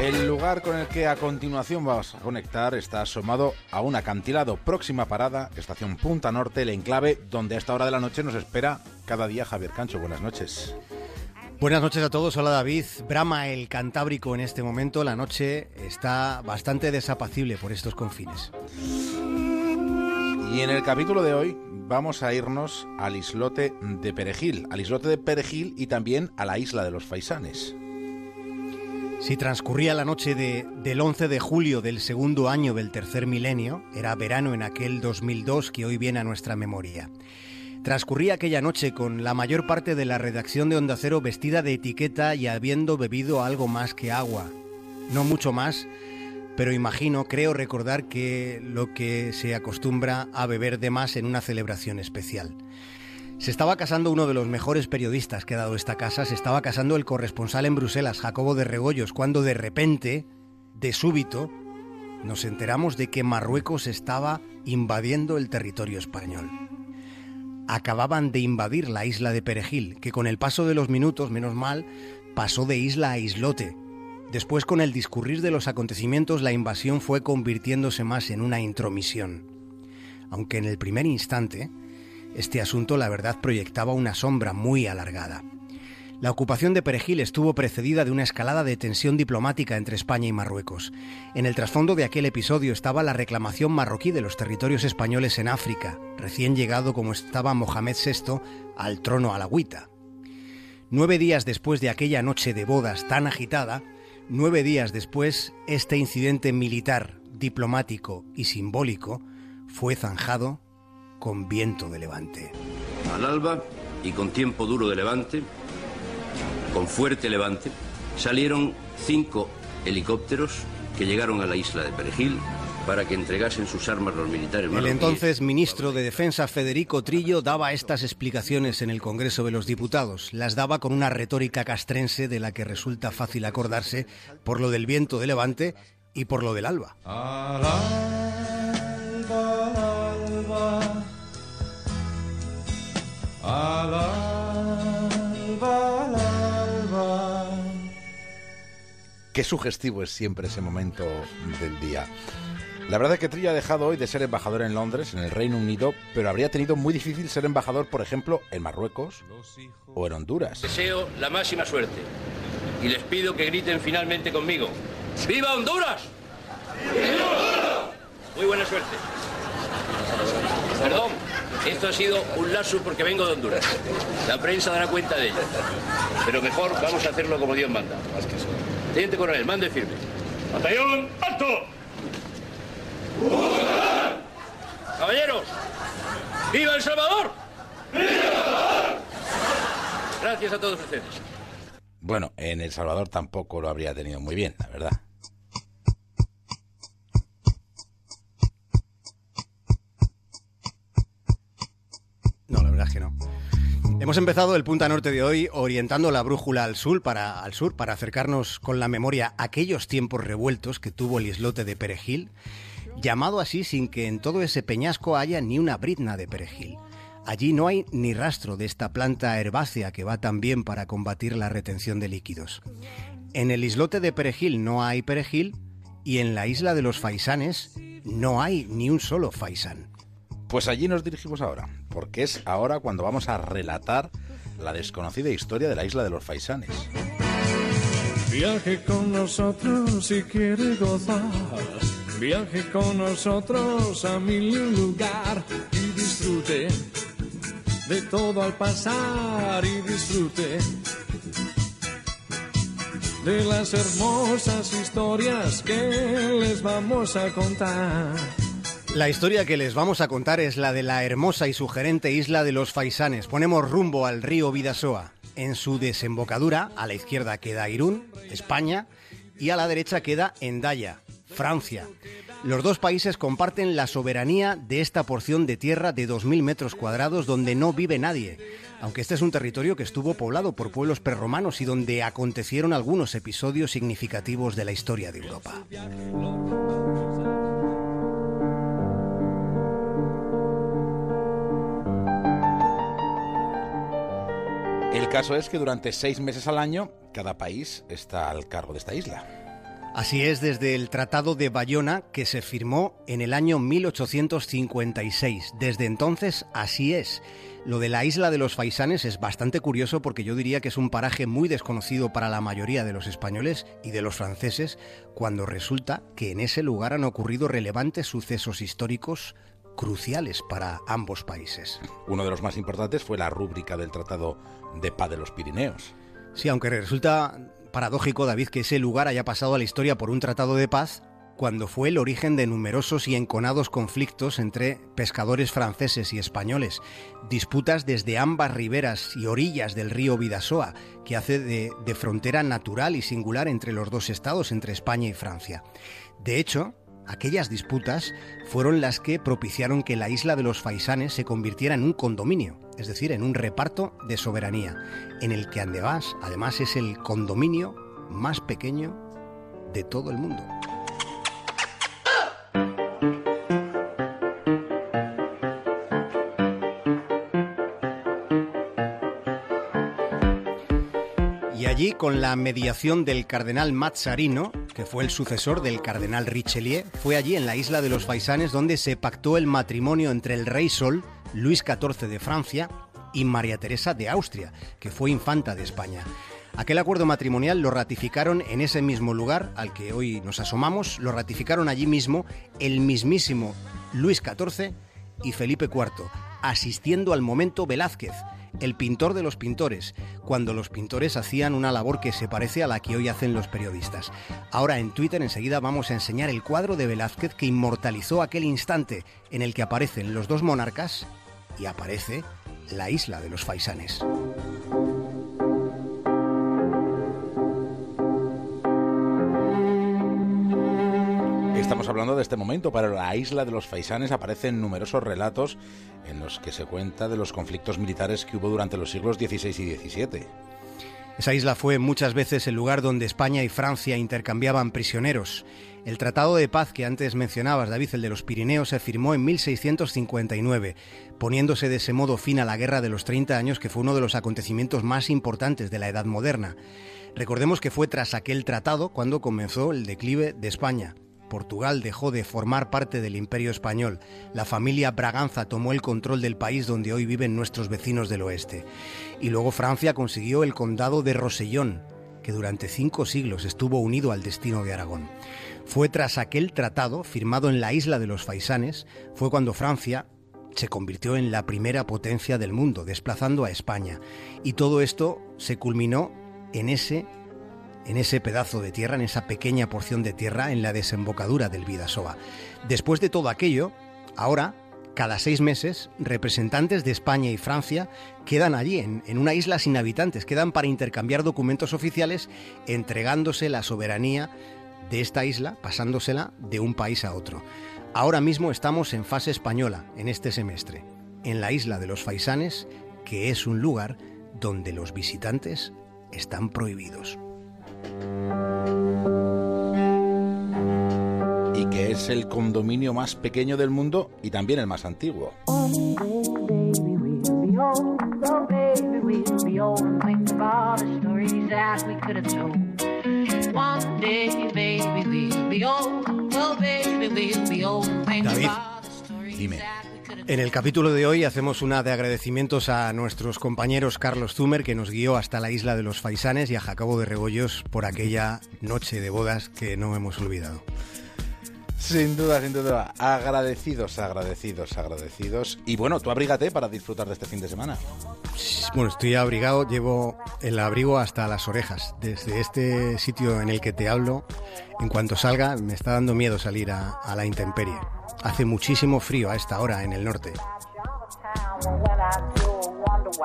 El lugar con el que a continuación vamos a conectar está asomado a un acantilado. Próxima parada, estación Punta Norte, el enclave, donde a esta hora de la noche nos espera cada día Javier Cancho. Buenas noches. Buenas noches a todos, hola David. Brama el Cantábrico en este momento, la noche está bastante desapacible por estos confines. Y en el capítulo de hoy vamos a irnos al islote de Perejil, al islote de Perejil y también a la isla de los Faisanes. Si transcurría la noche de, del 11 de julio del segundo año del tercer milenio, era verano en aquel 2002 que hoy viene a nuestra memoria. Transcurría aquella noche con la mayor parte de la redacción de Onda Cero vestida de etiqueta y habiendo bebido algo más que agua. No mucho más, pero imagino, creo recordar que lo que se acostumbra a beber de más en una celebración especial. Se estaba casando uno de los mejores periodistas que ha dado esta casa, se estaba casando el corresponsal en Bruselas, Jacobo de Regoyos, cuando de repente, de súbito, nos enteramos de que Marruecos estaba invadiendo el territorio español. Acababan de invadir la isla de Perejil, que con el paso de los minutos, menos mal, pasó de isla a islote. Después, con el discurrir de los acontecimientos, la invasión fue convirtiéndose más en una intromisión. Aunque en el primer instante, este asunto, la verdad, proyectaba una sombra muy alargada. La ocupación de Perejil estuvo precedida de una escalada de tensión diplomática entre España y Marruecos. En el trasfondo de aquel episodio estaba la reclamación marroquí de los territorios españoles en África, recién llegado como estaba Mohamed VI al trono alagüita. Nueve días después de aquella noche de bodas tan agitada, nueve días después, este incidente militar, diplomático y simbólico fue zanjado con viento de levante. Al alba y con tiempo duro de levante, con fuerte levante, salieron cinco helicópteros que llegaron a la isla de Perejil para que entregasen sus armas los militares El entonces ministro de Defensa Federico Trillo daba estas explicaciones en el Congreso de los Diputados. Las daba con una retórica castrense de la que resulta fácil acordarse por lo del viento de levante y por lo del alba. Qué sugestivo es siempre ese momento del día. La verdad es que Trillo ha dejado hoy de ser embajador en Londres, en el Reino Unido, pero habría tenido muy difícil ser embajador, por ejemplo, en Marruecos o en Honduras. Deseo la máxima suerte y les pido que griten finalmente conmigo. ¡Viva Honduras! ¡Viva Honduras! Muy buena suerte. Perdón, esto ha sido un lazo porque vengo de Honduras. La prensa dará cuenta de ello. Pero mejor vamos a hacerlo como Dios manda. Teniente coronel, mande firme. Batallón, alto. Caballeros, ¡viva El Salvador! ¡Viva! Gracias a todos ustedes. Bueno, en El Salvador tampoco lo habría tenido muy bien, la verdad. No, la verdad es que no. Hemos empezado el Punta Norte de hoy orientando la brújula al sur para, al sur para acercarnos con la memoria a aquellos tiempos revueltos que tuvo el islote de Perejil, llamado así sin que en todo ese peñasco haya ni una brizna de perejil. Allí no hay ni rastro de esta planta herbácea que va tan bien para combatir la retención de líquidos. En el islote de Perejil no hay perejil y en la isla de los faisanes no hay ni un solo faisán. Pues allí nos dirigimos ahora, porque es ahora cuando vamos a relatar la desconocida historia de la isla de los faisanes. Viaje con nosotros si quiere gozar. Viaje con nosotros a mil lugar y disfrute de todo al pasar y disfrute de las hermosas historias que les vamos a contar. La historia que les vamos a contar es la de la hermosa y sugerente isla de los Faisanes. Ponemos rumbo al río Vidasoa. En su desembocadura, a la izquierda queda Irún, España, y a la derecha queda Endaya, Francia. Los dos países comparten la soberanía de esta porción de tierra de 2.000 metros cuadrados donde no vive nadie, aunque este es un territorio que estuvo poblado por pueblos prerromanos y donde acontecieron algunos episodios significativos de la historia de Europa. Caso es que durante seis meses al año cada país está al cargo de esta isla. Así es desde el Tratado de Bayona que se firmó en el año 1856. Desde entonces así es. Lo de la isla de los Faisanes es bastante curioso porque yo diría que es un paraje muy desconocido para la mayoría de los españoles y de los franceses cuando resulta que en ese lugar han ocurrido relevantes sucesos históricos cruciales para ambos países. Uno de los más importantes fue la rúbrica del Tratado de Paz de los Pirineos. Sí, aunque resulta paradójico, David, que ese lugar haya pasado a la historia por un tratado de paz cuando fue el origen de numerosos y enconados conflictos entre pescadores franceses y españoles, disputas desde ambas riberas y orillas del río Vidasoa, que hace de, de, frontera natural y singular entre los dos estados, entre España y Francia. De hecho, aquellas disputas fueron las que propiciaron que la isla de los Faisanes se convirtiera en un condominio, es decir, en un reparto de soberanía, en el que Andevás además es el condominio más pequeño de todo el mundo. Y allí, con la mediación del cardenal Mazzarino, que fue el sucesor del cardenal Richelieu, fue allí en la isla de los Faisanes donde se pactó el matrimonio entre el rey Sol, Luis XIV de Francia, y María Teresa de Austria, que fue infanta de España. Aquel acuerdo matrimonial lo ratificaron en ese mismo lugar al que hoy nos asomamos, lo ratificaron allí mismo el mismísimo Luis XIV y Felipe IV, asistiendo al momento Velázquez, el pintor de los pintores, cuando los pintores hacían una labor que se parece a la que hoy hacen los periodistas. Ahora en Twitter enseguida vamos a enseñar el cuadro de Velázquez que inmortalizó aquel instante en el que aparecen los dos monarcas y aparece la isla de los Faisanes. Estamos hablando de este momento, pero la isla de los Faisanes aparecen numerosos relatos en los que se cuenta de los conflictos militares que hubo durante los siglos XVI y XVII. Esa isla fue muchas veces el lugar donde España y Francia intercambiaban prisioneros. El Tratado de Paz que antes mencionabas, David, el de los Pirineos, se firmó en 1659, poniéndose de ese modo fin a la Guerra de los 30 años, que fue uno de los acontecimientos más importantes de la Edad Moderna. Recordemos que fue tras aquel tratado cuando comenzó el declive de España. Portugal dejó de formar parte del imperio español. La familia Braganza tomó el control del país donde hoy viven nuestros vecinos del oeste. Y luego Francia consiguió el condado de Rosellón, que durante cinco siglos estuvo unido al destino de Aragón. Fue tras aquel tratado, firmado en la isla de los Faisanes, fue cuando Francia se convirtió en la primera potencia del mundo, desplazando a España. Y todo esto se culminó en ese en ese pedazo de tierra, en esa pequeña porción de tierra en la desembocadura del Vidasoa. Después de todo aquello, ahora, cada seis meses, representantes de España y Francia quedan allí, en, en, una isla sin habitantes, quedan para intercambiar documentos oficiales, entregándose la soberanía de esta isla, pasándosela de un país a otro. Ahora mismo estamos en fase española, en este semestre, en la isla de los Faisanes, que es un lugar donde los visitantes están prohibidos. Y que es el condominio más pequeño del mundo y también el más antiguo. David, dime. En el capítulo de hoy hacemos una de agradecimientos a nuestros compañeros Carlos Zumer, que nos guió hasta la isla de los Faisanes, y a Jacobo de Rebollos por aquella noche de bodas que no hemos olvidado. Sin duda, sin duda. Agradecidos, agradecidos, agradecidos. Y bueno, tú abrígate para disfrutar de este fin de semana. Bueno, estoy abrigado, llevo el abrigo hasta las orejas. Desde este sitio en el que te hablo, en cuanto salga, me está dando miedo salir a, a la intemperie. Hace muchísimo frío a esta hora en el norte.